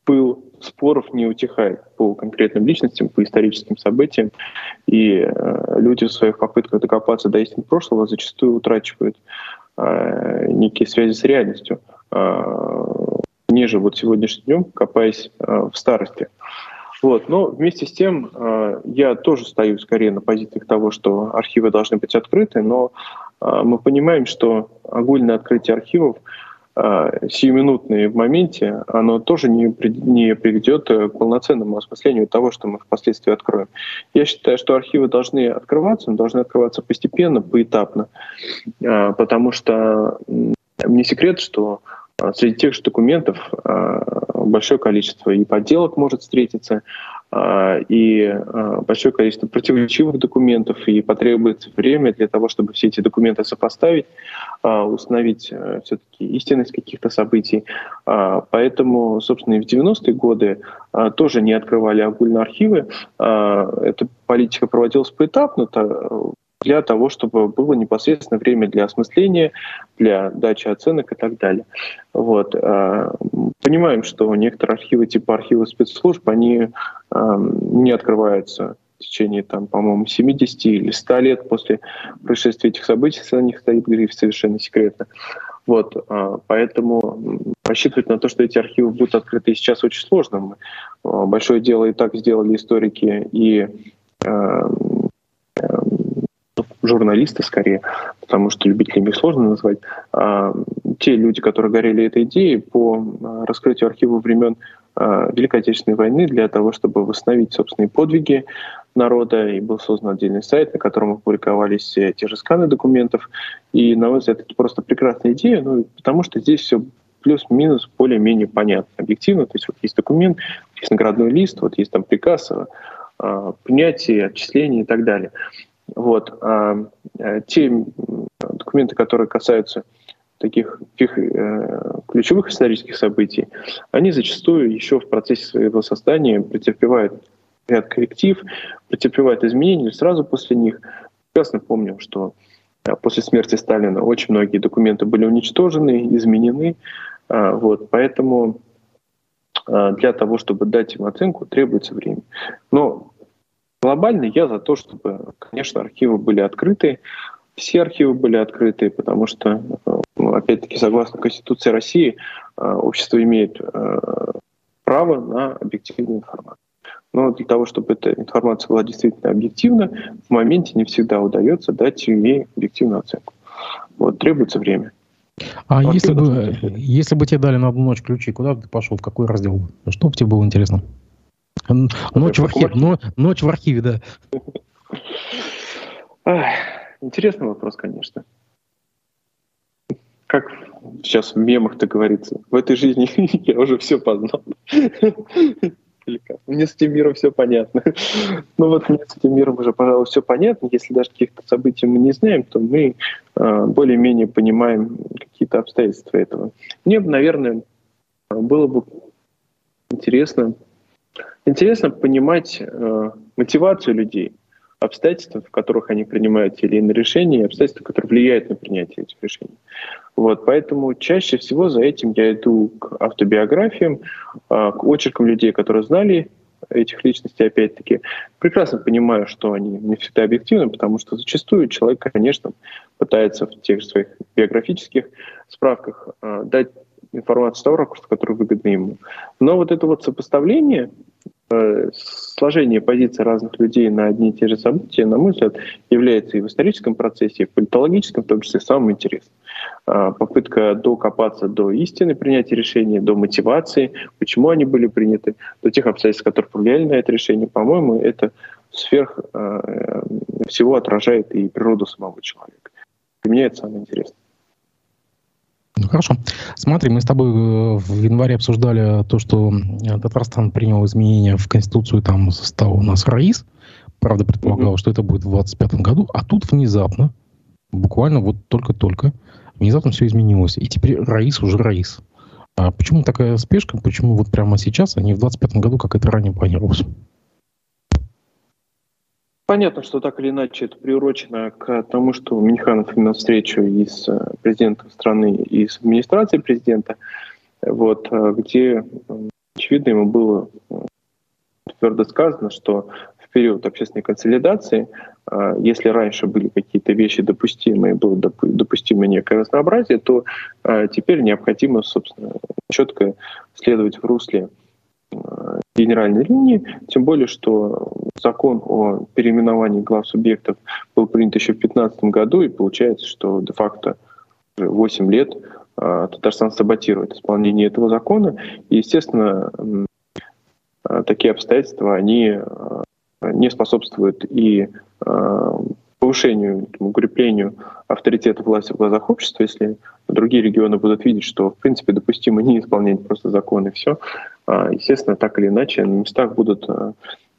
пыл споров не утихает по конкретным личностям, по историческим событиям, и э, люди в своих попытках докопаться до истин прошлого зачастую утрачивают э, некие связи с реальностью, э, ниже вот сегодняшним днем, копаясь э, в старости. Вот. Но вместе с тем э, я тоже стою скорее на позициях того, что архивы должны быть открыты, но э, мы понимаем, что огульное открытие архивов – э, сиюминутное в моменте, оно тоже не, не приведет к полноценному осмыслению того, что мы впоследствии откроем. Я считаю, что архивы должны открываться, но должны открываться постепенно, поэтапно, э, потому что не секрет, что среди тех же документов большое количество и подделок может встретиться, а, и а, большое количество противоречивых документов, и потребуется время для того, чтобы все эти документы сопоставить, а, установить э, все-таки истинность каких-то событий. Поэтому, собственно, и в 90-е годы тоже не открывали огульно архивы. Эта политика проводилась поэтапно, для того, чтобы было непосредственно время для осмысления, для дачи оценок и так далее. Вот. А, понимаем, что некоторые архивы типа архивы спецслужб, они не открываются в течение, там, по-моему, 70 или 100 лет после происшествия этих событий, на них стоит гриф совершенно секретно. Вот, а, поэтому рассчитывать на то, что эти архивы будут открыты сейчас очень сложно. А, большое дело и так сделали историки и журналисты скорее, потому что любителями их сложно назвать, а, те люди, которые горели этой идеей по а, раскрытию архива времен а, Великой Отечественной войны для того, чтобы восстановить собственные подвиги народа, и был создан отдельный сайт, на котором опубликовались те же сканы документов. И, на мой взгляд, это просто прекрасная идея, ну, потому что здесь все плюс-минус более-менее понятно, объективно. То есть вот есть документ, есть наградной лист, вот есть там приказ, принятие, отчисление и так далее. Вот. А, э, те документы, которые касаются таких э, ключевых исторических событий, они зачастую еще в процессе своего создания претерпевают ряд корректив, претерпевают изменения сразу после них. Прекрасно помню, что э, после смерти Сталина очень многие документы были уничтожены, изменены. А, вот, поэтому для того, чтобы дать им оценку, требуется время. Но Глобально я за то, чтобы, конечно, архивы были открыты, все архивы были открыты, потому что, ну, опять-таки, согласно Конституции России, э, общество имеет э, право на объективную информацию. Но для того, чтобы эта информация была действительно объективна, в моменте не всегда удается дать ей объективную оценку. Вот, требуется время. А если бы, если бы тебе дали на одну ночь ключи, куда бы ты пошел, в какой раздел? Что бы тебе было интересно? Ночь в, архиве, но, ночь в архиве, да. Ах, интересный вопрос, конечно. Как сейчас в мемах-то говорится, в этой жизни [LAUGHS] я уже все познал. Мне с этим миром все понятно. Ну вот мне с этим миром уже, пожалуй, все понятно. Если даже каких-то событий мы не знаем, то мы э, более-менее понимаем какие-то обстоятельства этого. Мне наверное, было бы интересно Интересно понимать э, мотивацию людей, обстоятельства, в которых они принимают те или иные решения, и обстоятельства, которые влияют на принятие этих решений. Вот, поэтому чаще всего за этим я иду к автобиографиям, э, к очеркам людей, которые знали этих личностей, опять-таки, прекрасно понимаю, что они не всегда объективны, потому что зачастую человек, конечно, пытается в тех же своих биографических справках э, дать информацию того ракурса, который выгодно ему. Но вот это вот сопоставление Э, сложение позиций разных людей на одни и те же события, на мой взгляд, является и в историческом процессе, и в политологическом, в том числе, самым интересным. А, попытка докопаться до истины принятия решения, до мотивации, почему они были приняты, до тех обстоятельств, которые повлияли на это решение, по-моему, это сверх э, всего отражает и природу самого человека. Для меня это самое интересное. Ну, хорошо. Смотри, мы с тобой э, в январе обсуждали то, что Татарстан принял изменения в Конституцию, там стал у нас РАИС. Правда, предполагал, mm-hmm. что это будет в 2025 году. А тут внезапно, буквально вот только-только, внезапно все изменилось. И теперь РАИС уже РАИС. А почему такая спешка? Почему вот прямо сейчас, а не в 2025 году, как это ранее планировалось? Понятно, что так или иначе это приурочено к тому, что Минханов имел встречу и с э, президентом страны, и с администрацией президента, вот, э, где, очевидно, ему было э, твердо сказано, что в период общественной консолидации, если раньше были какие-то вещи допустимые, было допустимо некое разнообразие, то теперь необходимо, собственно, четко следовать в русле генеральной линии, тем более, что закон о переименовании глав субъектов был принят еще в 2015 году, и получается, что де-факто уже 8 лет Татарстан саботирует исполнение этого закона. И, естественно, такие обстоятельства, они не способствуют и повышению, укреплению авторитета власти в глазах общества, если другие регионы будут видеть, что в принципе допустимо не исполнять просто закон и все, естественно, так или иначе на местах будут а,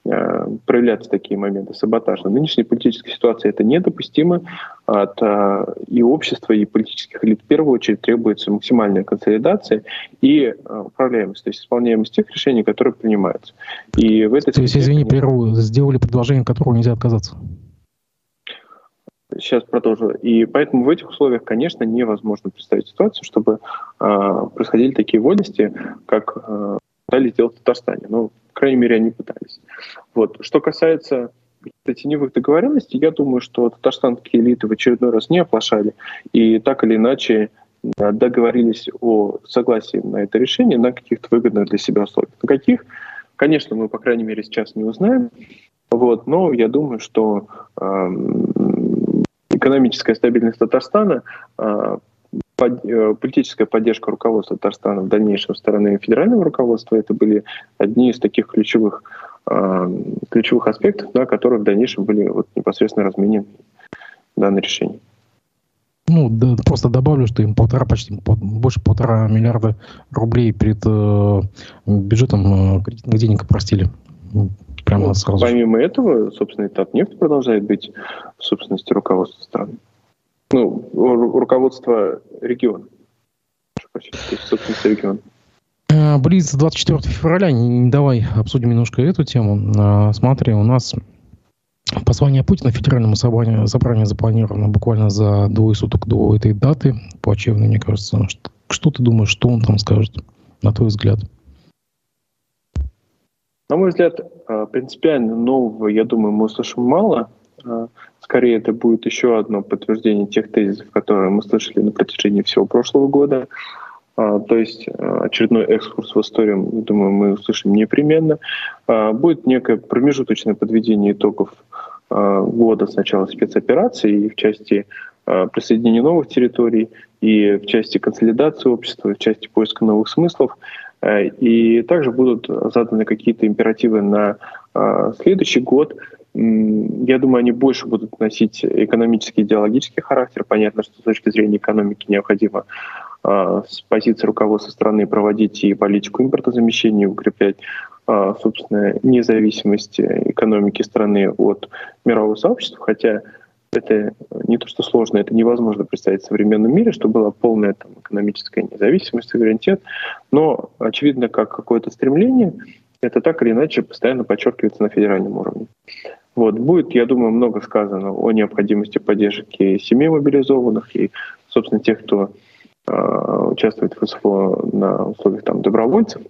а, проявляться такие моменты саботажа. В нынешней политической ситуации это недопустимо. От и общества, и политических элит в первую очередь требуется максимальная консолидация и управляемость, то есть исполняемость тех решений, которые принимаются. И в этой то есть, извини, прерву, сделали предложение, от которого нельзя отказаться? Сейчас продолжу. И поэтому в этих условиях, конечно, невозможно представить ситуацию, чтобы э, происходили такие вольности, как э, пытались сделать в Татарстане. Ну, по крайней мере, они пытались. Вот. Что касается теневых договоренностей, я думаю, что татарстанские элиты в очередной раз не оплошали и так или иначе договорились о согласии на это решение на каких-то выгодных для себя условиях. На каких, конечно, мы, по крайней мере, сейчас не узнаем. Вот, но я думаю, что э, экономическая стабильность Татарстана, а, э, политическая поддержка руководства Татарстана в дальнейшем стороны федерального руководства, это были одни из таких ключевых, а, ключевых аспектов, на которых в дальнейшем были вот непосредственно разменены данные решения. Ну, да, просто добавлю, что им полтора, почти больше полтора миллиарда рублей перед э, бюджетом э, кредитных денег простили. Прямо ну, сразу. Помимо этого, собственно, Татнефть продолжает быть в собственности руководства страны. Ну, руководство региона. Региона. Э, Близ 24 февраля, давай обсудим немножко эту тему. А, смотри, у нас послание Путина федеральному собранию, собранию запланировано буквально за двое суток до этой даты. Плачевно, мне кажется. Что, что ты думаешь, что он там скажет, на твой взгляд? На мой взгляд, а, принципиально нового, я думаю, мы услышим мало. А, скорее, это будет еще одно подтверждение тех тезисов, которые мы слышали на протяжении всего прошлого года. А, то есть очередной экскурс в историю, думаю, мы услышим непременно. Будет некое промежуточное подведение итогов года с начала спецоперации и в части присоединения новых территорий, и в части консолидации общества, и в части поиска новых смыслов – и также будут заданы какие-то императивы на следующий год. Я думаю, они больше будут носить экономический, идеологический характер. Понятно, что с точки зрения экономики необходимо э, с позиции руководства страны проводить и политику импортозамещения, укреплять собственно, независимость экономики страны от мирового сообщества, хотя это не то, что сложно, это невозможно представить в современном мире, что была полная там, экономическая независимость, суверенитет, но очевидно, как какое-то стремление, это так или иначе постоянно подчеркивается на федеральном уровне. Вот. Будет, я думаю, много сказано о необходимости поддержки семей мобилизованных и, собственно, тех, кто э, участвует в СФО на условиях там, добровольцев.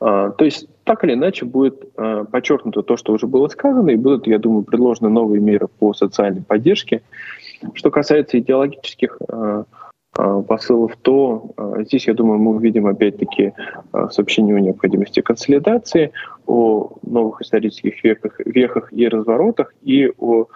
Э, то есть так или иначе будет э, подчеркнуто то, что уже было сказано, и будут, я думаю, предложены новые меры по социальной поддержке. Что касается идеологических э, посылов, то э, здесь, я думаю, мы увидим опять-таки э, сообщение о необходимости консолидации, о новых исторических веках, вехах и разворотах, и о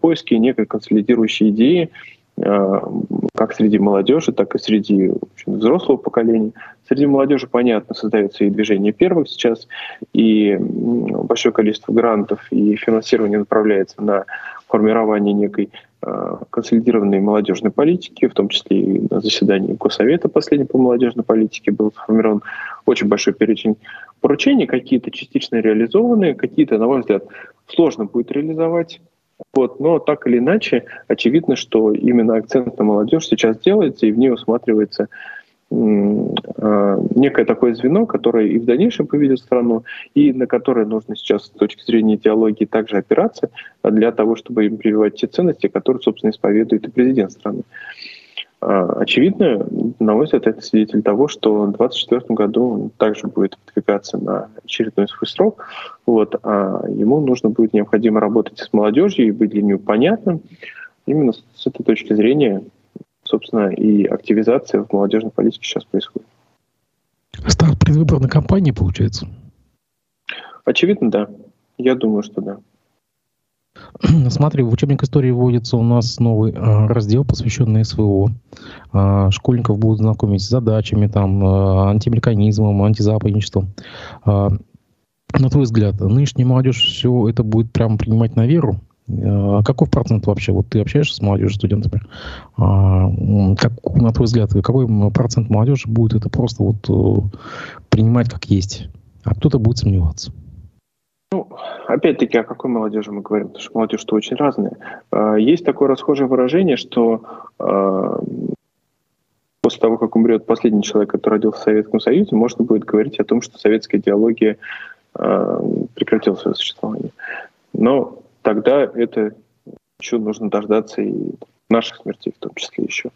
поиске некой консолидирующей идеи, как среди молодежи, так и среди общем, взрослого поколения. Среди молодежи, понятно, создается и движение первых сейчас, и большое количество грантов и финансирования направляется на формирование некой э, консолидированной молодежной политики, в том числе и на заседании Госсовета последнего по молодежной политике был сформирован. Очень большой перечень поручений, какие-то частично реализованные, какие-то, на мой взгляд, сложно будет реализовать. Вот, но так или иначе, очевидно, что именно акцент на молодежь сейчас делается, и в ней усматривается некое такое звено, которое и в дальнейшем поведет страну, и на которое нужно сейчас с точки зрения идеологии также опираться для того, чтобы им прививать те ценности, которые, собственно, исповедует и президент страны. А, очевидно, на мой взгляд, это свидетель того, что в 2024 году он также будет выдвигаться на очередной свой срок, вот, а ему нужно будет необходимо работать с молодежью и быть для нее понятным. Именно с этой точки зрения, собственно, и активизация в молодежной политике сейчас происходит. Старт предвыборной кампании, получается? Очевидно, да. Я думаю, что да. [CLEARS THROAT] Смотри, в учебник истории вводится у нас новый э, раздел, посвященный СВО. Э, школьников будут знакомить с задачами, там, э, антиамериканизмом, антизападничеством. На твой взгляд, нынешняя молодежь все это будет прямо принимать на веру? А какой процент вообще? Вот ты общаешься с молодежью, студентами. А, как, на твой взгляд, какой процент молодежи будет это просто вот э, принимать как есть, а кто-то будет сомневаться? Ну, опять-таки, о какой молодежи мы говорим? Потому что молодежь-то очень разная. А, есть такое расхожее выражение, что после того, как умрет последний человек, который родился в Советском Союзе, можно будет говорить о том, что советская идеология прекратила свое существование. Но тогда это еще нужно дождаться и наших смертей в том числе еще.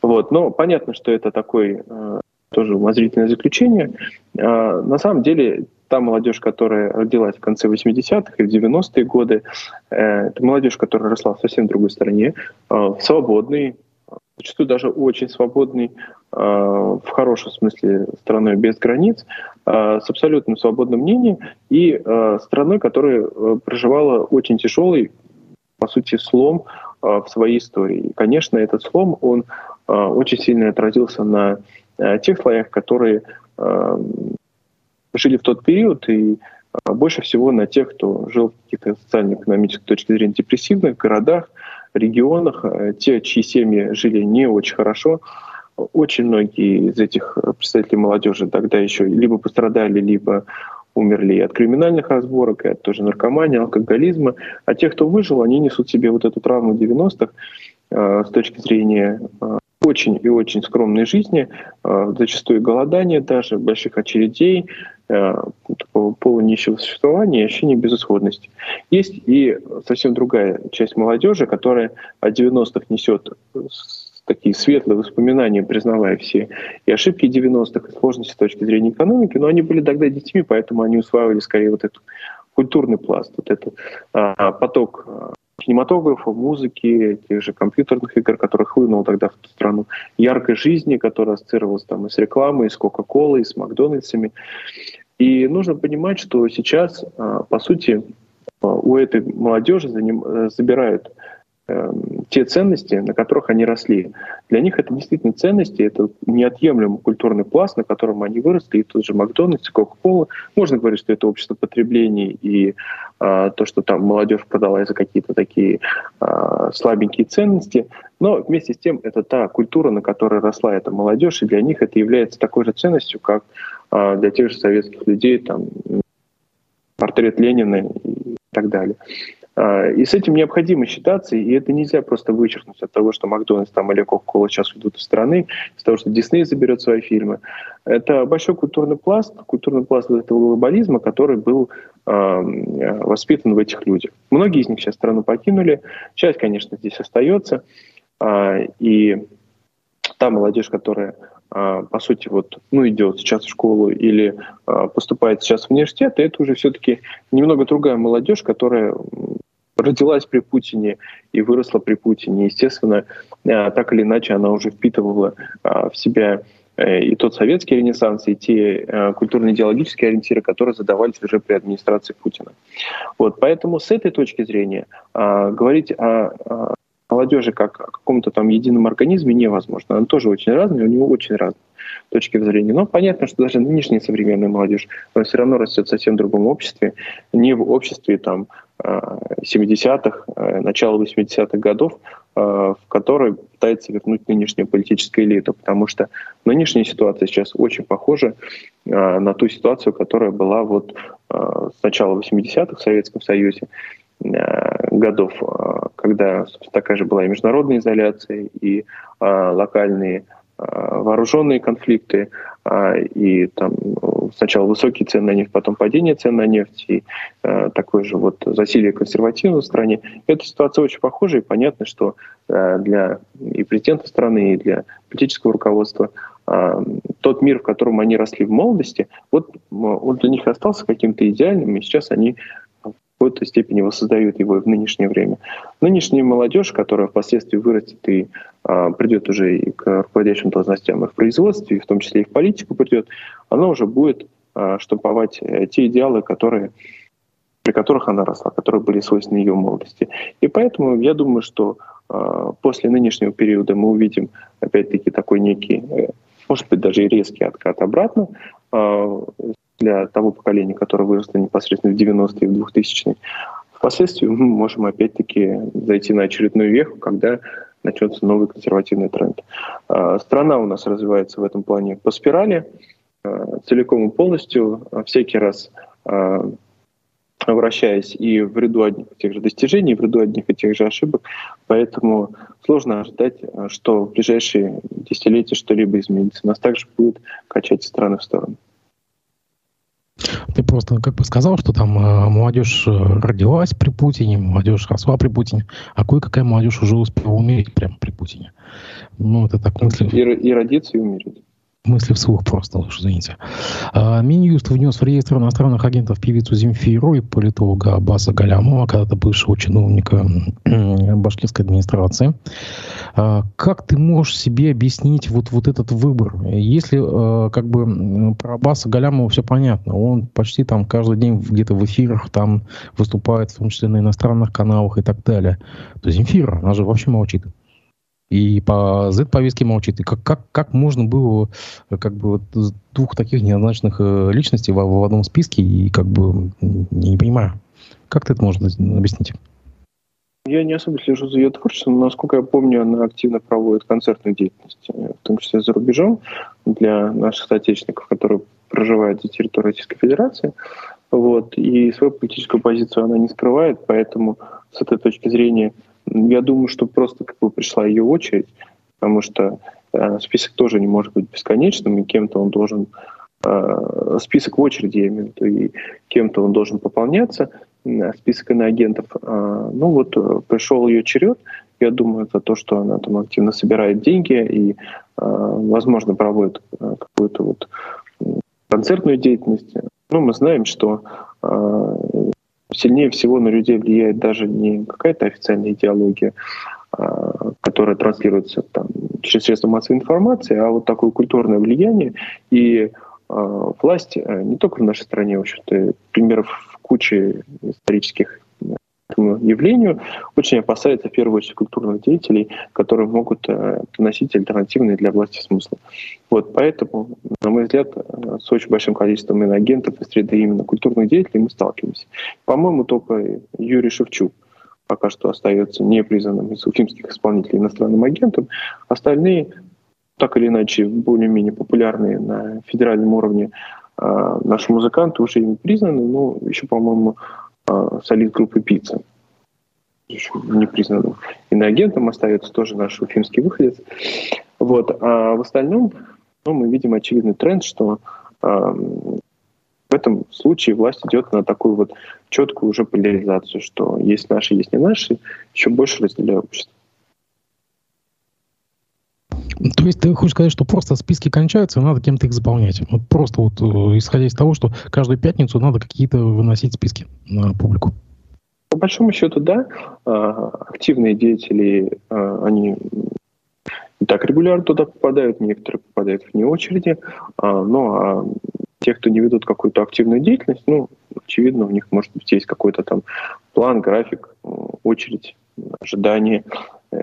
Вот. Но понятно, что это такое э, тоже умозрительное заключение. А, на самом деле, та молодежь, которая родилась в конце 80-х и в 90-е годы, э, это молодежь, которая росла в совсем другой стране, э, свободной, зачастую даже очень свободной, э, в хорошем смысле страной без границ, э, с абсолютным свободным мнением и э, страной, которая проживала очень тяжелый, по сути, слом в своей истории. И, конечно, этот слом, он очень сильно отразился на тех слоях, которые жили в тот период, и больше всего на тех, кто жил в каких-то социально-экономических точки зрения депрессивных городах, регионах, э, те, чьи семьи жили не очень хорошо, очень многие из этих представителей молодежи тогда еще либо пострадали, либо умерли от криминальных разборок, и от тоже наркомании, алкоголизма. А те, кто выжил, они несут себе вот эту травму 90-х э, с точки зрения э, очень и очень скромной жизни, э, зачастую голодания даже, больших очередей, э, такого полунищего существования и ощущения безысходности. Есть и совсем другая часть молодежи, которая от 90-х несет такие светлые воспоминания, признавая все и ошибки 90-х, и сложности с точки зрения экономики, но они были тогда детьми, поэтому они усваивали скорее вот этот культурный пласт, вот этот а, поток а, кинематографа, музыки, тех же компьютерных игр, которые хлынул тогда в ту страну, яркой жизни, которая ассоциировалась там и с рекламой, и с Кока-Колой, и с Макдональдсами. И нужно понимать, что сейчас, а, по сути, а, у этой молодежи забирают Эм, те ценности, на которых они росли. Для них это действительно ценности, это неотъемлемый культурный пласт, на котором они выросли, и тот же Макдональдс, Кока-Кола. Можно говорить, что это общество потребления и а, то, что там молодежь продала за какие-то такие а, слабенькие ценности, но вместе с тем это та культура, на которой росла эта молодежь, и для них это является такой же ценностью, как а, для тех же советских людей, там, портрет Ленина и так далее. А, и с этим необходимо считаться, и это нельзя просто вычеркнуть от того, что Макдональдс там или Кока-Кола сейчас уйдут из страны, из того, что Дисней заберет свои фильмы. Это большой культурный пласт, культурный пласт этого глобализма, который был э, воспитан в этих людях. Многие из них сейчас страну покинули, часть, конечно, здесь остается, э, и та молодежь, которая по сути, вот, ну, идет сейчас в школу или поступает сейчас в университет, это уже все-таки немного другая молодежь, которая родилась при Путине и выросла при Путине. Естественно, э, так или иначе она уже впитывала э, в себя э, и тот советский ренессанс, и те культурно-идеологические ориентиры, которые задавались уже при администрации Путина. Вот, поэтому с этой точки зрения говорить о молодежи как о каком-то там едином организме невозможно. Она тоже очень разная, у него очень разные точки зрения. Но понятно, что даже нынешняя современная молодежь, она все равно растет в совсем другом обществе, не в обществе там 70-х, э, начала 80-х годов, э, в которой пытается вернуть нынешнюю политическую элиту, потому что нынешняя ситуация сейчас очень похожа э, на ту ситуацию, которая была вот с начала 80-х в Советском Союзе годов, когда такая же была и международная изоляция, и локальные вооруженные конфликты, и там сначала высокие цены на нефть, потом падение цен на нефть и э, такое же вот засилие консерватизма в стране. Эта ситуация очень похожа, и понятно, что э, для и президента страны, и для политического руководства э, тот мир, в котором они росли в молодости, вот он для них остался каким-то идеальным, и сейчас они какой-то степени воссоздают его в нынешнее время. Нынешняя молодежь, которая впоследствии вырастет и а, придет уже и к руководящим должностям и в производстве, и в том числе и в политику придет, она уже будет а, штамповать э, те идеалы, которые при которых она росла, которые были свойственны ее молодости. И поэтому я думаю, что э, после нынешнего периода мы увидим опять-таки такой некий, э, может быть, даже и резкий откат обратно э, для того поколения, которое выросло непосредственно в 90-е и в 2000-е. Впоследствии мы можем опять-таки зайти на очередную веху, когда начнется новый консервативный тренд. Э, страна у нас развивается в этом плане по спирали, э, целиком и полностью, всякий раз вращаясь и в ряду одних и тех же достижений, и в ряду одних и тех же ошибок. Поэтому сложно ожидать, что в ближайшие десятилетия что-либо изменится. Нас также будет качать страны в сторону. Ты просто как бы сказал, что там э, молодежь э, родилась при Путине, молодежь росла при Путине, а кое-какая молодежь уже успела умереть прямо при Путине. Ну, это так мысли. И, и родиться, и умереть мысли вслух просто, уж извините. А, Минюст внес в реестр иностранных агентов певицу Земфиру и политолога Аббаса Галямова, когда-то бывшего чиновника башкирской администрации. А, как ты можешь себе объяснить вот, вот этот выбор? Если а, как бы про Аббаса Галямова все понятно, он почти там каждый день где-то в эфирах там выступает, в том числе на иностранных каналах и так далее, то Земфира, она же вообще молчит и по Z-повестке молчит. И как, как, как можно было как бы вот двух таких неоднозначных э, личностей в, в одном списке, и как бы я не понимаю, как ты это можно объяснить? Я не особо слежу за ее творчеством, но, насколько я помню, она активно проводит концертную деятельность, э, в том числе за рубежом, для наших соотечественников, которые проживают за территорией Российской Федерации. Вот. И свою политическую позицию она не скрывает, поэтому с этой точки зрения я думаю, что просто как бы пришла ее очередь, потому что э, список тоже не может быть бесконечным, и кем-то он должен э, список в очереди, я имею в виду, и кем-то он должен пополняться, э, список иноагентов. Э, ну вот э, пришел ее черед, я думаю, это то, что она там активно собирает деньги и, э, возможно, проводит э, какую-то вот концертную деятельность. Ну, мы знаем, что э, Сильнее всего на людей влияет даже не какая-то официальная идеология, а, которая транслируется там, через средства массовой информации, а вот такое культурное влияние. И а, власть э, не только в нашей стране, в общем-то, примеров в куче исторических этому явлению, очень опасается в первую очередь культурных деятелей, которые могут э, носить альтернативные для власти смыслы. Вот поэтому, на мой взгляд, э, с очень большим количеством иноагентов из среды именно культурных деятелей мы сталкиваемся. По-моему, только Юрий Шевчук пока что остается непризнанным из уфимских исполнителей иностранным агентом. Остальные, так или иначе, более-менее популярные на федеральном уровне э, наши музыканты уже ими признаны, но еще, по-моему, солист группы «Пицца». Еще непризнанным иноагентом остается тоже наш уфимский выходец. Вот. А в остальном ну, мы видим очевидный тренд, что э, в этом случае власть идет на такую вот четкую уже поляризацию, что есть наши, есть не наши, еще больше разделяя общество. То есть ты хочешь сказать, что просто списки кончаются, надо кем-то их заполнять. Вот просто вот э, исходя из того, что каждую пятницу надо какие-то выносить списки на публику. По большому счету, да. А, активные деятели, а, они и так регулярно туда попадают, некоторые попадают вне очереди. А, ну, а те, кто не ведут какую-то активную деятельность, ну, очевидно, у них, может быть, есть какой-то там план, график, очередь, ожидание, э,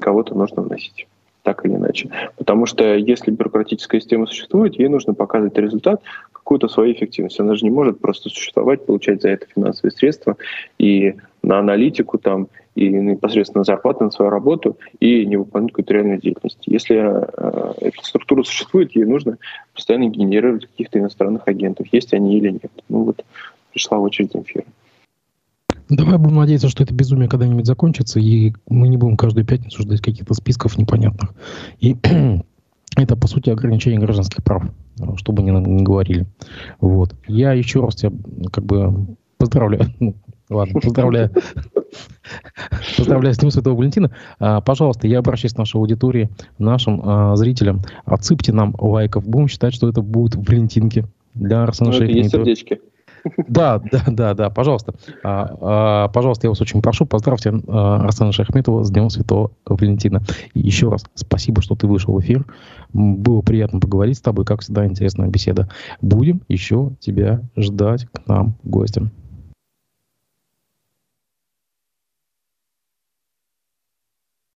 кого-то нужно вносить так или иначе. Потому что если бюрократическая система существует, ей нужно показывать результат, какую-то свою эффективность. Она же не может просто существовать, получать за это финансовые средства и на аналитику там, и непосредственно зарплату на свою работу и не выполнять какую-то реальную деятельность. Если э, структура существует, ей нужно постоянно генерировать каких-то иностранных агентов, есть они или нет. Ну вот пришла очередь эфира. Давай будем надеяться, что это безумие когда-нибудь закончится, и мы не будем каждую пятницу ждать каких-то списков непонятных. И [CLEARS THROAT] это, по сути, ограничение гражданских прав, чтобы не, не говорили. Вот. Я еще раз тебя как бы поздравляю. [LAUGHS] Ну, ладно, поздравляю. [LAUGHS] Поздравляю с Днем Святого Валентина. А, пожалуйста, я обращаюсь к нашей аудитории, нашим а, зрителям. Отсыпьте нам лайков. Будем считать, что это будут валентинки для Арсена ну, Шейха. сердечки. Да, да, да, да, пожалуйста. А, а, пожалуйста, я вас очень прошу, поздравьте а, Арсена Шахметова с Днем Святого Валентина. И еще раз спасибо, что ты вышел в эфир. Было приятно поговорить с тобой, как всегда, интересная беседа. Будем еще тебя ждать к нам гостем.